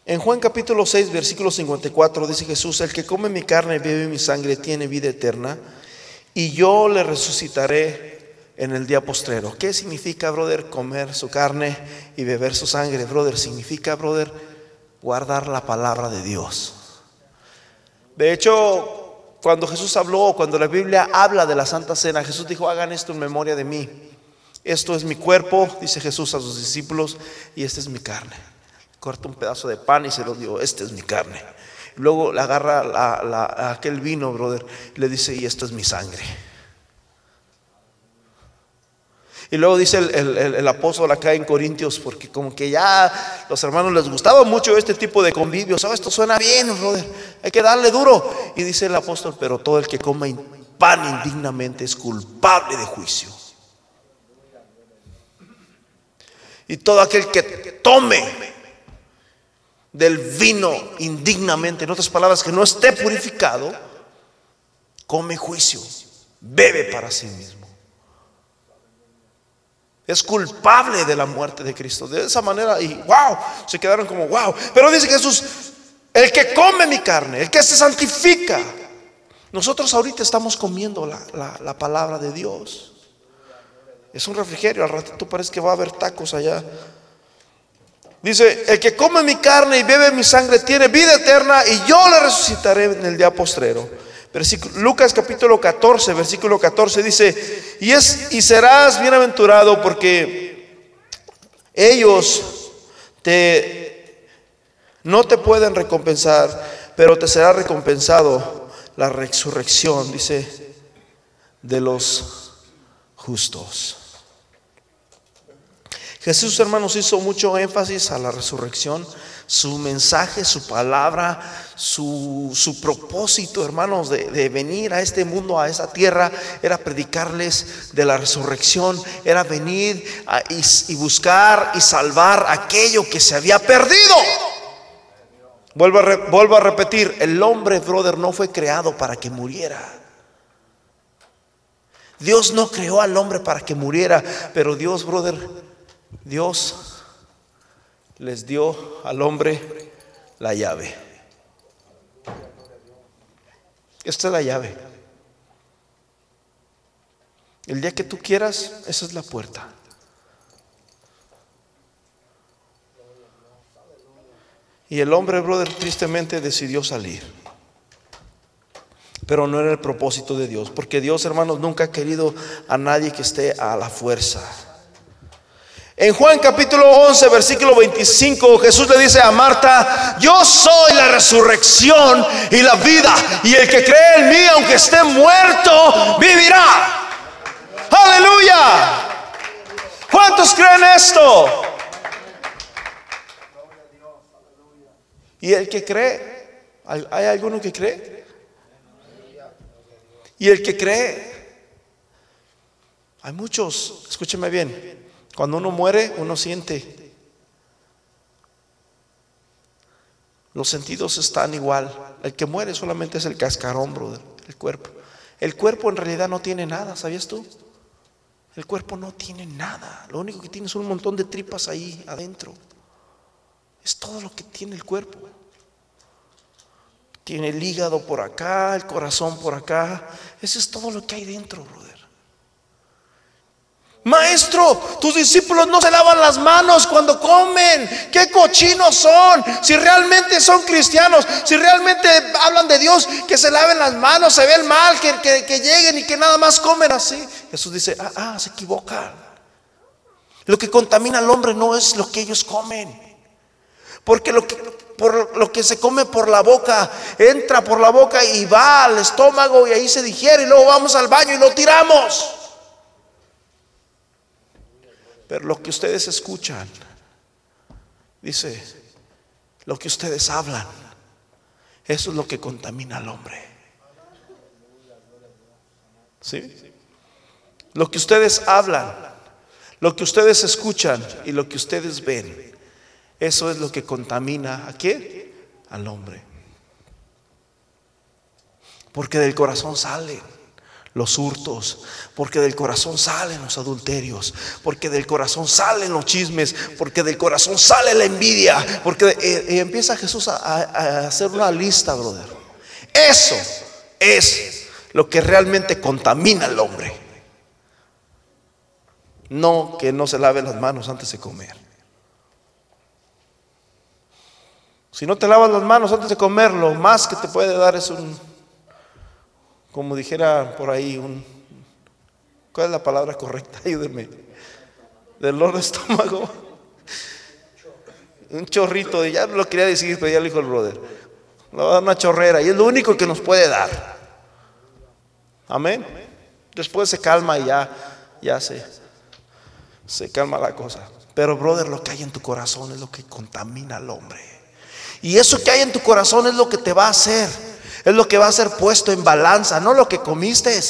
En Juan capítulo 6, versículo 54 dice Jesús, el que come mi carne y bebe mi sangre tiene vida eterna y yo le resucitaré en el día postrero. ¿Qué significa, brother, comer su carne y beber su sangre? Brother, significa, brother, guardar la palabra de Dios. De hecho, cuando Jesús habló, cuando la Biblia habla de la Santa Cena, Jesús dijo, hagan esto en memoria de mí. Esto es mi cuerpo, dice Jesús a sus discípulos, y esta es mi carne. Corta un pedazo de pan y se lo dio, esta es mi carne. Luego le agarra aquel vino, brother, y le dice, y esto es mi sangre. Y luego dice el, apóstol acá en Corintios, porque como que ya los hermanos les gustaba mucho este tipo de convivio. ¿Sabes? Esto suena bien, brother. Hay que darle duro. Y dice el apóstol, pero todo el que come pan indignamente es culpable de juicio. Y todo aquel que tome del vino indignamente, en otras palabras, que no esté purificado, come juicio, bebe para sí mismo. Es culpable de la muerte de Cristo. De esa manera, y wow, se quedaron como wow. Pero dice Jesús, el que come mi carne, el que se santifica. Nosotros ahorita estamos comiendo la, la palabra de Dios. Es un refrigerio, al ratito parece que va a haber tacos allá Dice, el que come mi carne y bebe mi sangre tiene vida eterna y yo le resucitaré en el día postrero. Lucas capítulo 14, versículo 14 dice, y, es, y serás bienaventurado porque ellos te, no te pueden recompensar, pero te será recompensado la resurrección, dice, de los justos. Jesús, hermanos, hizo mucho énfasis a la resurrección. Su mensaje, su palabra, su, propósito, hermanos, de, venir a este mundo, a esta tierra, era predicarles de la resurrección, era venir y, buscar y salvar aquello que se había perdido. Vuelvo a, vuelvo a repetir, el hombre, brother, no fue creado para que muriera. Dios no creó al hombre para que muriera, pero Dios, brother, Dios les dio al hombre la llave. Esta es la llave. El día que tú quieras, esa es la puerta. Y el hombre, brother, tristemente decidió salir. Pero no era el propósito de Dios, porque Dios, hermanos, nunca ha querido a nadie que esté a la fuerza. En Juan capítulo 11, versículo 25, Jesús le dice a Marta, yo soy la resurrección y la vida, y el que cree en mí, aunque esté muerto, vivirá. Aleluya. ¿Cuántos creen esto? ¿Y el que cree? ¿Hay alguno que cree? ¿Y el que cree? Hay muchos, escúcheme bien, cuando uno muere uno siente. Los sentidos están igual. El que muere solamente es el cascarón, brother, el cuerpo. El cuerpo en realidad no tiene nada, ¿sabías tú? El cuerpo no tiene nada. Lo único que tiene es un montón de tripas ahí adentro. Es todo lo que tiene el cuerpo. Tiene el hígado por acá, el corazón por acá. Eso es todo lo que hay dentro, brother. Maestro, tus discípulos no se lavan las manos cuando comen. ¿Qué cochinos son? Si realmente son cristianos, si realmente hablan de Dios, que se laven las manos, se ve el mal, que, que, lleguen y que nada más comen así. Jesús dice, ah, ah, se equivoca. Lo que contamina al hombre no es lo que ellos comen. Porque lo que, por lo que se come por la boca, entra por la boca y va al estómago y ahí se digiere y luego vamos al baño y lo tiramos. Pero lo que ustedes escuchan, dice, lo que ustedes hablan, eso es lo que contamina al hombre. ¿Sí? Lo que ustedes hablan, lo que ustedes escuchan y lo que ustedes ven, eso es lo que contamina a qué? Al hombre. Porque del corazón sale los hurtos, porque del corazón salen los adulterios, porque del corazón salen los chismes, porque del corazón sale la envidia, porque eh, empieza Jesús a, hacer una lista, brother. Eso es lo que realmente contamina al hombre. No que no se lave las manos antes de comer. Si no te lavas las manos antes de comer, lo más que te puede dar es un como dijera por ahí, un, ¿cuál es la palabra correcta? Ayúdenme. Dolor de estómago. Un chorrito, de, ya lo quería decir, pero ya lo dijo el brother. Le va a dar una chorrera y es lo único que nos puede dar. Amén. Después se calma y ya, ya se, se calma la cosa. Pero brother, lo que hay en tu corazón es lo que contamina al hombre. Y eso que hay en tu corazón es lo que te va a hacer es lo que va a ser puesto en balanza, no lo que comiste,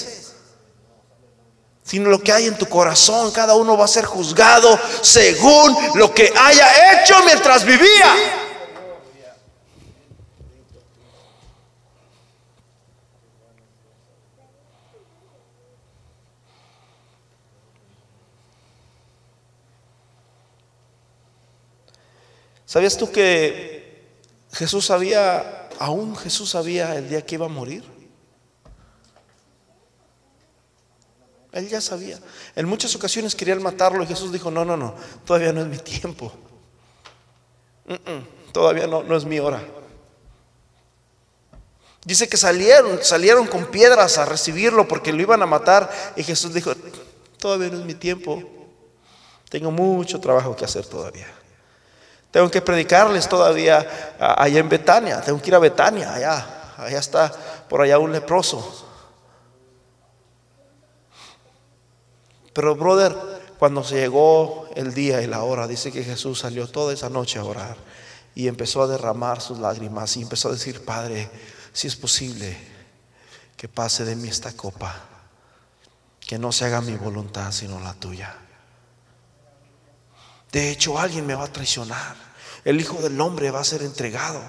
sino lo que hay en tu corazón. Cada uno va a ser juzgado según lo que haya hecho mientras vivía. ¿Sabías tú que Jesús sabía aún Jesús sabía el día que iba a morir. Él ya sabía. En muchas ocasiones querían matarlo y Jesús dijo, no, no, no, todavía no es mi tiempo. todavía no, no es mi hora. Dice que salieron, salieron con piedras a recibirlo porque lo iban a matar y Jesús dijo, todavía no es mi tiempo. Tengo mucho trabajo que hacer todavía. Tengo que predicarles todavía allá en Betania. Tengo que ir a Betania, allá. Allá está por allá un leproso. Pero, brother, cuando se llegó el día y la hora, dice que Jesús salió toda esa noche a orar y empezó a derramar sus lágrimas y empezó a decir, Padre, si es posible que pase de mí esta copa, que no se haga mi voluntad sino la tuya. De hecho, alguien me va a traicionar. El Hijo del Hombre va a ser entregado.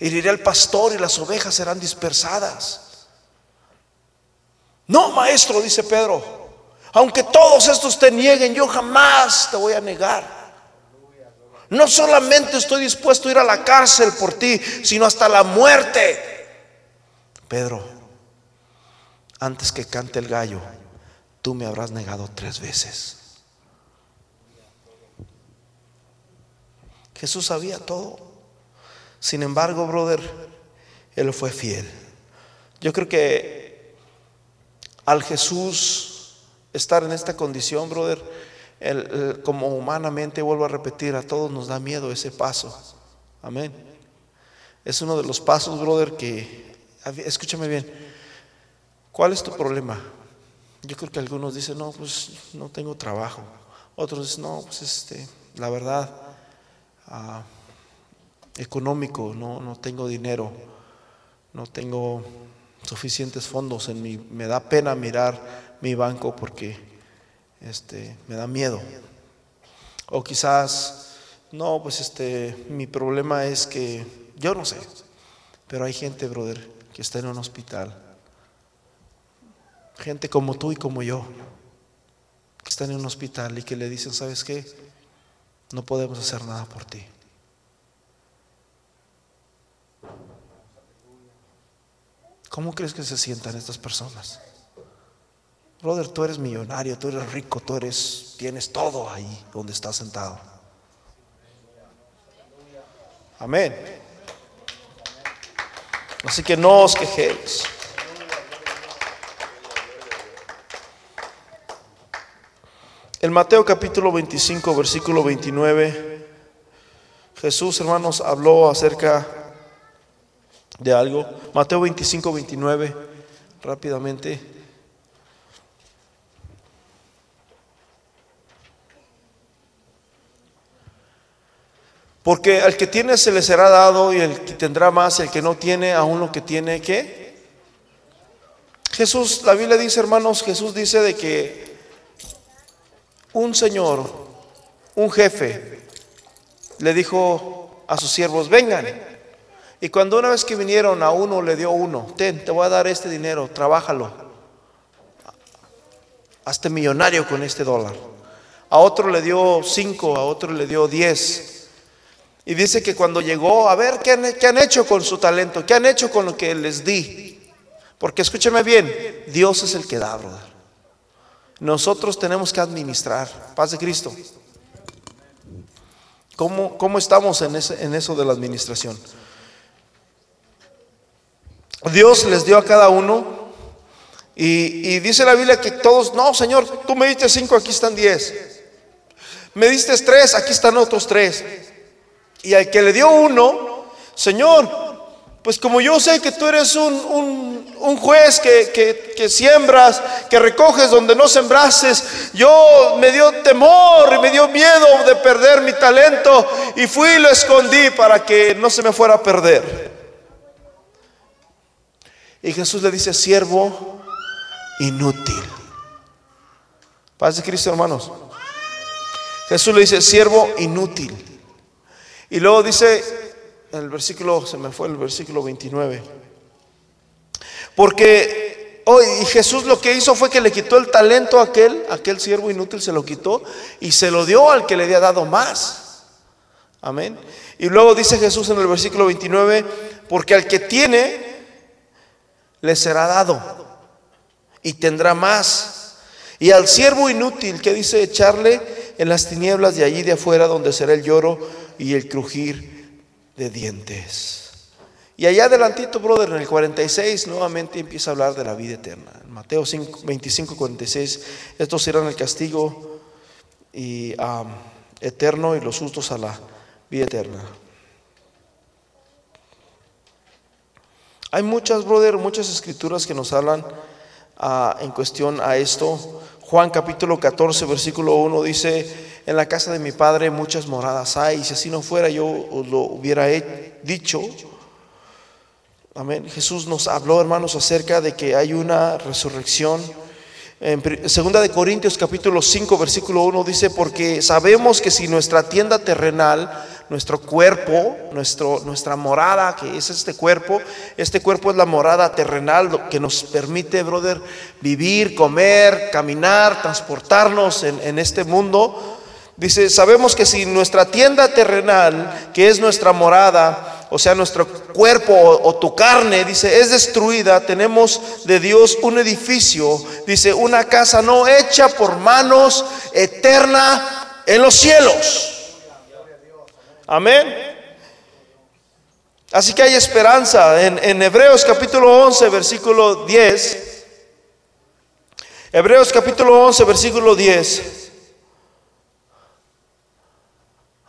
Heriré al pastor y las ovejas serán dispersadas. No, maestro, dice Pedro. Aunque todos estos te nieguen, yo jamás te voy a negar. No solamente estoy dispuesto a ir a la cárcel por ti, sino hasta la muerte. Pedro, antes que cante el gallo, tú me habrás negado tres veces. Jesús sabía todo. Sin embargo, brother, Él fue fiel. Yo creo que al Jesús estar en esta condición, brother, como humanamente, vuelvo a repetir, a todos nos da miedo ese paso. Amén. Es uno de los pasos, brother, que, escúchame bien, ¿cuál es tu problema? Yo creo que algunos dicen, no, pues no tengo trabajo. Otros dicen, no, pues este, la verdad, económico, no, no tengo dinero, no tengo suficientes fondos en mi, me da pena mirar mi banco porque este, me da miedo. O quizás, no, pues este, mi problema es que, yo no sé, pero hay gente, brother, que está en un hospital. Gente como tú y como yo, que están en un hospital y que le dicen, ¿sabes qué? No podemos hacer nada por ti. ¿Cómo crees que se sientan estas personas? Brother, tú eres millonario, tú eres rico, tú eres, tienes todo ahí donde estás sentado. Amén. Así que no os quejéis. En Mateo capítulo 25, versículo 29, Jesús, hermanos, habló acerca de algo. Mateo 25, 29, rápidamente. Porque al que tiene se le será dado y el que tendrá más el que no tiene, aún lo que tiene, ¿qué? Jesús, la Biblia dice, hermanos, Jesús dice de que un señor, un jefe, le dijo a sus siervos, vengan. Y cuando una vez que vinieron a uno le dio uno, ten, te voy a dar este dinero, trabájalo. Hazte millonario con este dólar. A otro le dio cinco, a otro le dio diez. Y dice que cuando llegó, a ver, ¿qué han, hecho con su talento? ¿Qué han hecho con lo que les di? Porque escúcheme bien, Dios es el que da, brother. Nosotros tenemos que administrar. Paz de Cristo. ¿Cómo, cómo estamos en, ese, en eso de la administración? Dios les dio a cada uno. Y, dice la Biblia que todos, no, Señor, tú me diste cinco, aquí están diez. Me diste tres, aquí están otros tres. Y al que le dio uno, Señor, pues como yo sé que tú eres un, juez que, que, siembras, que recoges donde no sembrases, yo me dio temor y me dio miedo de perder mi talento y fui y lo escondí para que no se me fuera a perder. Y Jesús le dice, siervo inútil. Paz de Cristo, hermanos. Jesús le dice, siervo inútil. Y luego dice, el versículo, se me fue el versículo 29. Porque hoy Jesús lo que hizo fue que le quitó el talento a aquel, aquel siervo inútil se lo quitó y se lo dio al que le había dado más. Amén. Y luego dice Jesús en el versículo 29, porque al que tiene, le será dado y tendrá más. Y al siervo inútil, que dice echarle en las tinieblas de allí de afuera, donde será el lloro y el crujir de dientes. Y allá adelantito, brother, en el 46, nuevamente empieza a hablar de la vida eterna. En Mateo 5, 25, 46, estos serán el castigo eterno y los sustos a la vida eterna. Hay muchas, brother, muchas escrituras que nos hablan ah, en cuestión a esto. Juan capítulo 14, versículo 1 dice, en la casa de mi padre muchas moradas hay, y si así no fuera yo os lo hubiera dicho. Amén. Jesús nos habló, hermanos, acerca de que hay una resurrección. En segunda de Corintios capítulo 5, versículo 1 dice, porque sabemos que si nuestra tienda terrenal nuestro cuerpo, nuestro, nuestra morada, que es este cuerpo. Este cuerpo es la morada terrenal que nos permite, brother, vivir, comer, caminar, transportarnos en, en este mundo. Dice, sabemos que si nuestra tienda terrenal, que es nuestra morada, o sea, nuestro cuerpo o, tu carne, dice, es destruida, tenemos de Dios un edificio, dice, una casa no hecha por manos, eterna en los cielos. Amén. Así que hay esperanza. En, Hebreos capítulo 11, versículo 10. Hebreos capítulo 11, versículo 10.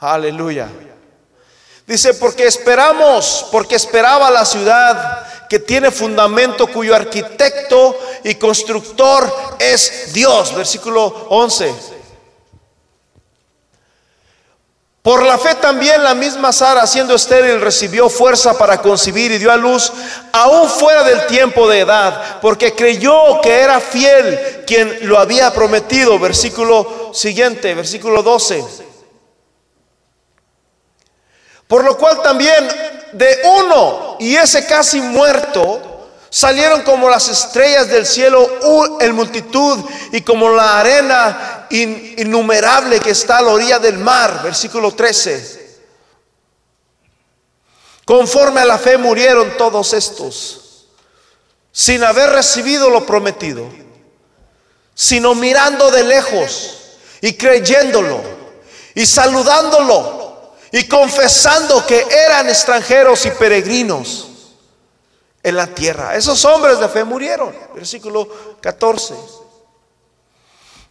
Aleluya. Dice, porque esperamos, porque esperaba la ciudad que tiene fundamento, cuyo arquitecto y constructor es Dios. Versículo 11. Por la fe también la misma Sara, siendo estéril, recibió fuerza para concebir y dio a luz aún fuera del tiempo de edad, porque creyó que era fiel quien lo había prometido. Versículo siguiente, versículo 12. Por lo cual también de uno y ese casi muerto salieron como las estrellas del cielo en multitud y como la arena innumerable que está a la orilla del mar. Versículo 13. Conforme a la fe murieron todos estos, sin haber recibido lo prometido, sino mirando de lejos y creyéndolo y saludándolo y confesando que eran extranjeros y peregrinos en la tierra. Esos hombres de fe murieron. Versículo 14.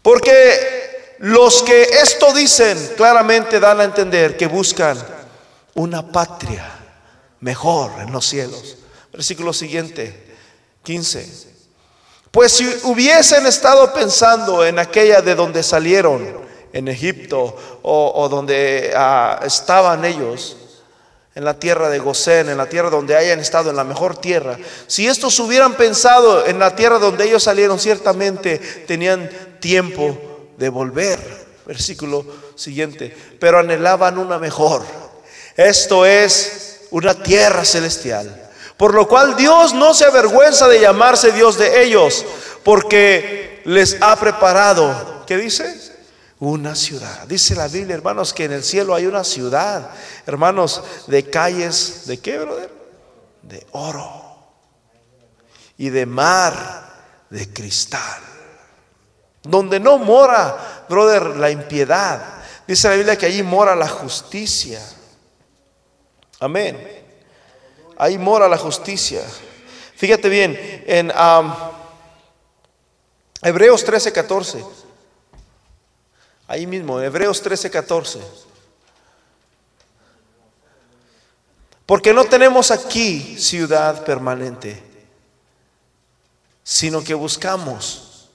Porque los que esto dicen claramente dan a entender que buscan una patria mejor en los cielos. Versículo siguiente, 15. Pues si hubiesen estado pensando en aquella de donde salieron, en Egipto o, donde ah, estaban ellos, en la tierra de Gosén, en la tierra donde hayan estado, en la mejor tierra. Si estos hubieran pensado en la tierra donde ellos salieron, ciertamente tenían tiempo de volver. Versículo siguiente. Pero anhelaban una mejor. Esto es una tierra celestial. Por lo cual Dios no se avergüenza de llamarse Dios de ellos, porque les ha preparado, ¿qué dice? Una ciudad. Dice la Biblia, hermanos, que en el cielo hay una ciudad, hermanos, de calles, ¿de qué, brother? De oro y de mar de cristal. Donde no mora, brother, la impiedad. Dice la Biblia que allí mora la justicia. Amén. Ahí mora la justicia. Fíjate bien, en Hebreos 13, 14. Ahí mismo, Hebreos 13, 14. Porque no tenemos aquí ciudad permanente, sino que buscamos,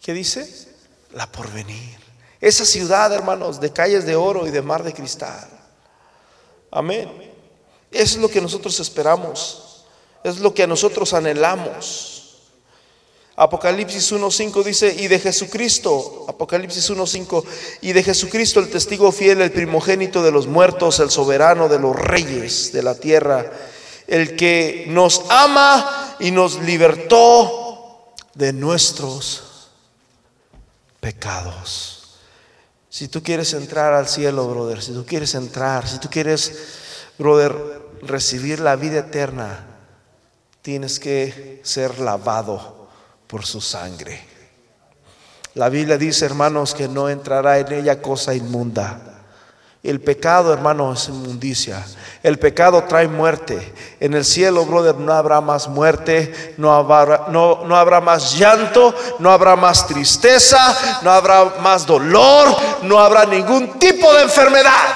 ¿qué dice? La porvenir. Esa ciudad, hermanos, de calles de oro y de mar de cristal. Amén. Es lo que nosotros esperamos. Es lo que a nosotros anhelamos. Apocalipsis 1.5 dice, y de Jesucristo, Apocalipsis 1.5, y de Jesucristo el testigo fiel, el primogénito de los muertos, el soberano de los reyes de la tierra, el que nos ama y nos libertó de nuestros pecados. Si tú quieres entrar al cielo, brother, si tú quieres entrar, si tú quieres, brother, recibir la vida eterna, tienes que ser lavado por su sangre. La Biblia dice, hermanos, que no entrará en ella cosa inmunda. El pecado, hermano, es inmundicia. El pecado trae muerte. En el cielo, brother, no habrá más muerte, no habrá, no, no habrá más llanto, no habrá más tristeza, no habrá más dolor, no habrá ningún tipo de enfermedad.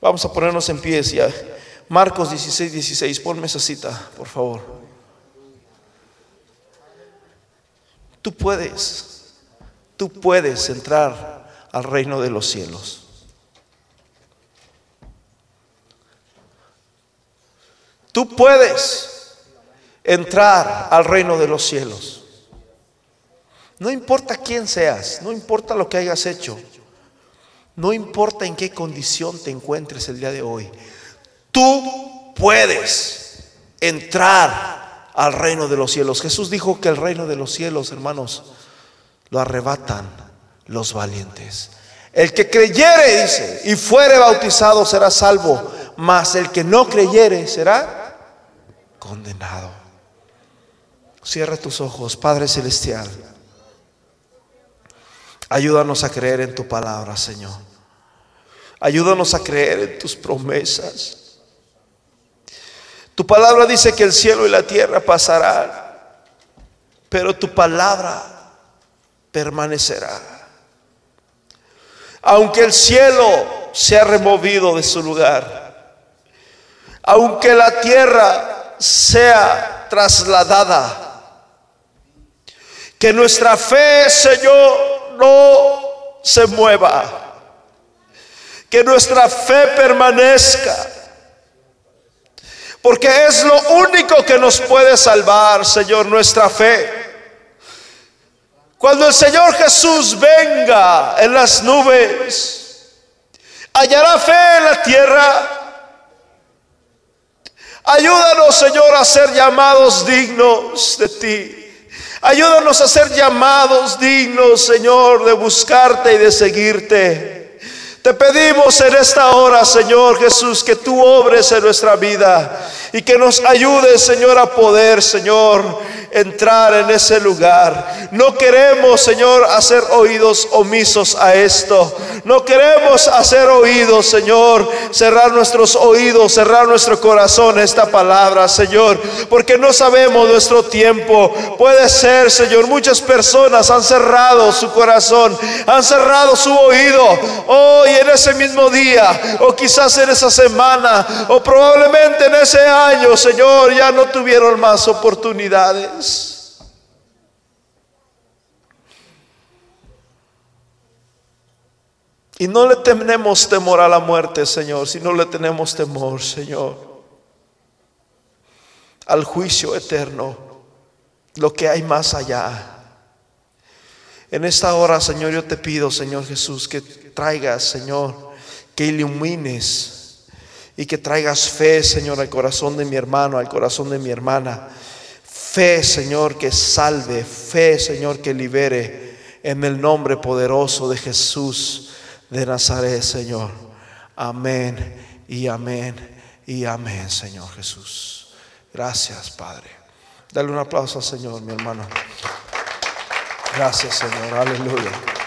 Vamos a ponernos en pie. Marcos 16, 16, ponme esa cita, por favor. Tú puedes, tú puedes entrar al reino de los cielos. Tú puedes entrar al reino de los cielos. No importa quién seas, no importa lo que hayas hecho, no importa en qué condición te encuentres el día de hoy. Tú puedes entrar al reino de los cielos. Jesús dijo que el reino de los cielos, hermanos, lo arrebatan los valientes. El que creyere, dice, y fuere bautizado será salvo, mas el que no creyere será condenado. Cierra tus ojos, Padre Celestial. Ayúdanos a creer en tu palabra, Señor. Ayúdanos a creer en tus promesas. Tu palabra dice que el cielo y la tierra pasarán, pero tu palabra permanecerá. Aunque el cielo sea removido de su lugar, aunque la tierra sea trasladada, que nuestra fe, Señor, no se mueva. Que nuestra fe permanezca. Porque es lo único que nos puede salvar, Señor, nuestra fe. Cuando el Señor Jesús venga en las nubes, hallará fe en la tierra. Ayúdanos, Señor, a ser llamados dignos de ti. Ayúdanos a ser llamados dignos, Señor, de buscarte y de seguirte. Te pedimos en esta hora, Señor Jesús, que tú obres en nuestra vida y que nos ayudes, Señor, a poder, Señor, entrar en ese lugar. No queremos, Señor, hacer oídos omisos a esto. No queremos hacer oídos, Señor, cerrar nuestros oídos, cerrar nuestro corazón a esta palabra, Señor, porque no sabemos nuestro tiempo. Puede ser, Señor, muchas personas han cerrado su corazón, han cerrado su oído en ese mismo día, o quizás en esa semana, o probablemente en ese año, Señor, ya no tuvieron más oportunidades. Y no le tenemos temor a la muerte, Señor, sino le tenemos temor, Señor, al juicio eterno, lo que hay más allá. En esta hora, Señor, yo te pido, Señor Jesús, que traigas, Señor, que ilumines y que traigas fe, Señor, al corazón de mi hermano, al corazón de mi hermana Fe, Señor, que salve. Fe, Señor, que libere. En el nombre poderoso de Jesús de Nazaret, Señor. Amén y amén y amén, Señor Jesús. Gracias, Padre. Dale un aplauso al Señor, mi hermano. Gracias, Señor. Aleluya.